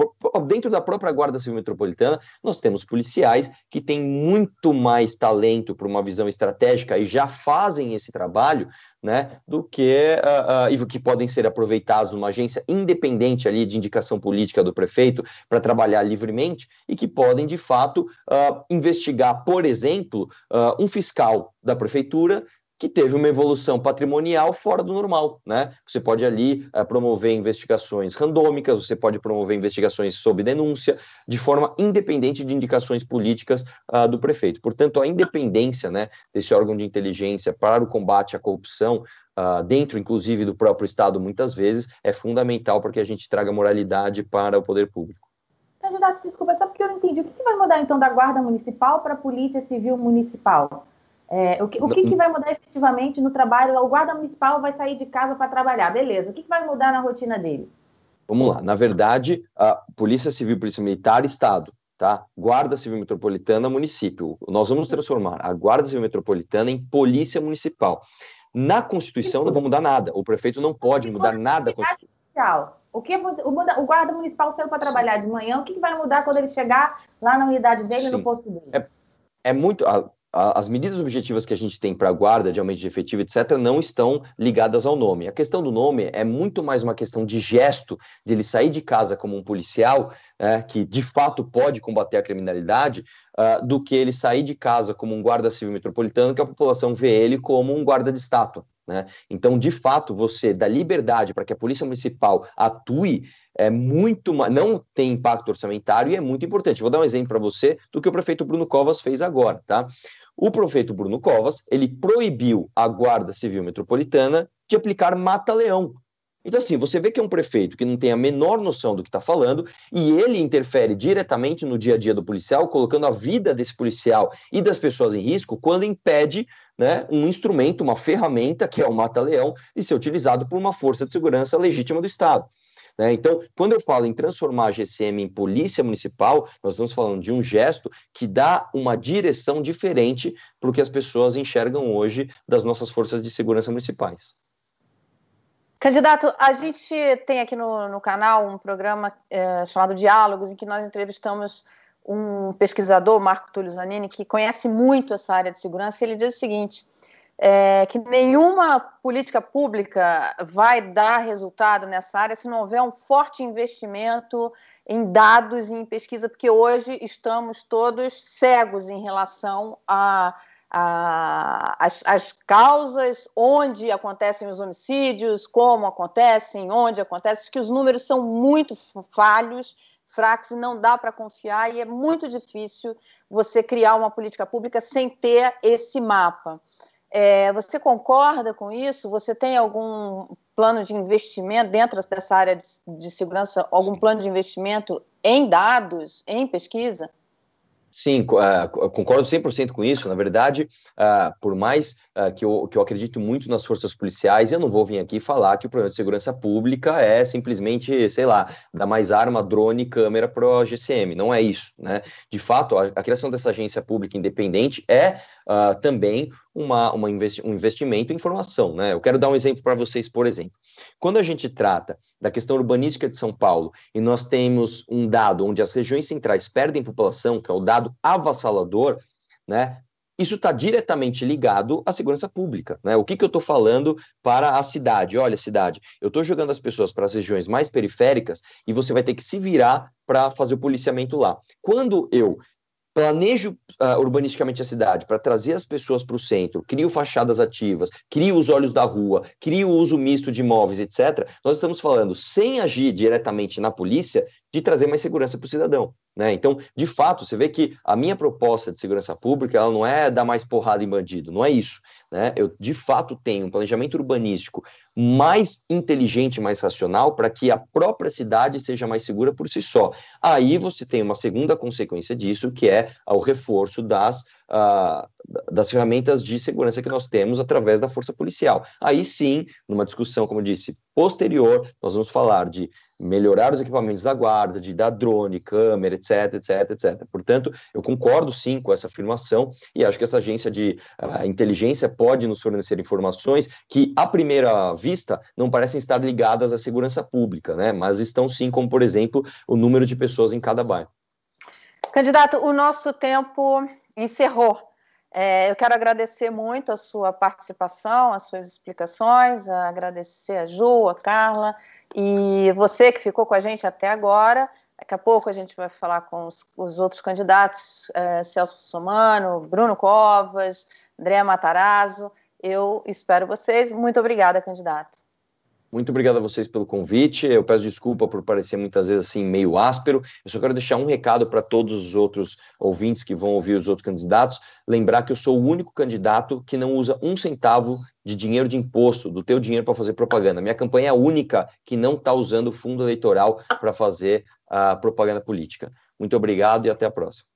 dentro da própria Guarda Civil Metropolitana, nós temos policiais que têm muito mais talento para uma visão estratégica e já fazem esse trabalho né, do que uh, uh, e que podem ser aproveitados numa agência independente ali de indicação política do prefeito para trabalhar livremente e que podem de fato uh, investigar, por exemplo, um fiscal da prefeitura que teve uma evolução patrimonial fora do normal, né? Você pode ali uh, promover investigações randômicas, você pode promover investigações sob denúncia, de forma independente de indicações políticas uh, do prefeito. Portanto, a independência, né, desse órgão de inteligência para o combate à corrupção, uh, dentro, inclusive, do próprio Estado, muitas vezes, é fundamental para que a gente traga moralidade para o poder público. Candidato, desculpa, só porque eu não entendi. O que vai mudar, então, da Guarda Municipal para a Polícia Civil Municipal? É, o que, o que, que, vai mudar efetivamente no trabalho? O guarda municipal vai sair de casa para trabalhar, beleza. O que, que, vai mudar na rotina dele? Vamos lá. Na verdade, a Polícia Civil, Polícia Militar, Estado, tá? Guarda Civil Metropolitana, município. Nós vamos transformar a Guarda Civil Metropolitana em Polícia Municipal. Na Constituição não vai mudar nada. O prefeito não pode mudar nada. O que o, o guarda municipal saiu para trabalhar de manhã, o que, vai mudar quando ele chegar lá na unidade dele, Sim. no posto dele? É, é muito as medidas objetivas que a gente tem para guarda de aumento de efetivo, etc., não estão ligadas ao nome. A questão do nome é muito mais uma questão de gesto, de ele sair de casa como um policial, é, que de fato pode combater a criminalidade, uh, do que ele sair de casa como um guarda civil metropolitano, que a população vê ele como um guarda de estátua. Né? Então, de fato, você dá liberdade para que a Polícia Municipal atue é muito não tem impacto orçamentário e é muito importante. Vou dar um exemplo para você do que o prefeito Bruno Covas fez agora, tá? O prefeito Bruno Covas, ele proibiu a Guarda Civil Metropolitana de aplicar mata-leão. Então, assim, você vê que é um prefeito que não tem a menor noção do que está falando e ele interfere diretamente no dia a dia do policial, colocando a vida desse policial e das pessoas em risco, quando impede né, um instrumento, uma ferramenta, que é o mata-leão, de ser utilizado por uma força de segurança legítima do Estado. Né? Então, quando eu falo em transformar a GCM em polícia municipal, nós estamos falando de um gesto que dá uma direção diferente para o que as pessoas enxergam hoje das nossas forças de segurança municipais. Candidato, a gente tem aqui no, no canal um programa é, chamado Diálogos, em que nós entrevistamos um pesquisador, Marco Túlio Zanini, que conhece muito essa área de segurança, ele diz o seguinte: é, que nenhuma política pública vai dar resultado nessa área se não houver um forte investimento em dados e em pesquisa, porque hoje estamos todos cegos em relação a as, as, causas, onde acontecem os homicídios, como acontecem, onde acontecem, que os números são muito falhos, fracos e não dá para confiar e é muito difícil você criar uma política pública sem ter esse mapa. É, você concorda com isso? Você tem algum plano de investimento dentro dessa área de, de segurança, algum plano de investimento em dados, em pesquisa? Sim, uh, concordo 100% com isso. Na verdade, uh, por mais uh, que, eu, que eu acredito muito nas forças policiais, eu não vou vir aqui falar que o problema de segurança pública é simplesmente, sei lá, dar mais arma, drone, câmera para o GCM. Não é isso. Né? De fato, a, a criação dessa agência pública independente é também uma, uma investi um investimento em formação. Né? Eu quero dar um exemplo para vocês, por exemplo. Quando a gente trata da questão urbanística de São Paulo e nós temos um dado onde as regiões centrais perdem população, que é o dado avassalador, né? Isso está diretamente ligado à segurança pública. Né? O que, que eu estou falando para a cidade? Olha, cidade, eu estou jogando as pessoas para as regiões mais periféricas e você vai ter que se virar para fazer o policiamento lá. Quando eu planejo uh, urbanisticamente a cidade para trazer as pessoas para o centro, crio fachadas ativas, crio os olhos da rua, crio o uso misto de imóveis, etc., nós estamos falando, sem agir diretamente na polícia, de trazer mais segurança para o cidadão. Né? Então, de fato, você vê que a minha proposta de segurança pública ela não é dar mais porrada em bandido, não é isso. Né? Eu, de fato, tenho um planejamento urbanístico mais inteligente, mais racional, para que a própria cidade seja mais segura por si só. Aí você tem uma segunda consequência disso, que é o reforço das, uh, das ferramentas de segurança que nós temos através da força policial. Aí sim, numa discussão, como eu disse, posterior, nós vamos falar de melhorar os equipamentos da guarda, de dar drone, câmera, etc, etc, etc. Portanto, eu concordo sim com essa afirmação e acho que essa agência de uh, inteligência pode nos fornecer informações que, à primeira vista, não parecem estar ligadas à segurança pública, né? Mas estão sim, como por exemplo, o número de pessoas em cada bairro. Candidato, o nosso tempo encerrou. É, eu quero agradecer muito a sua participação, as suas explicações, agradecer a Ju, a Carla e você que ficou com a gente até agora. Daqui a pouco a gente vai falar com os, os outros candidatos, é, Celso Somano, Bruno Covas, André Matarazzo. Eu espero vocês. Muito obrigada, candidato. Muito obrigado a vocês pelo convite. Eu peço desculpa por parecer muitas vezes assim meio áspero. Eu só quero deixar um recado para todos os outros ouvintes que vão ouvir os outros candidatos. Lembrar que eu sou o único candidato que não usa um centavo de dinheiro de imposto, do teu dinheiro para fazer propaganda. Minha campanha é a única que não está usando fundo eleitoral para fazer a propaganda política. Muito obrigado e até a próxima.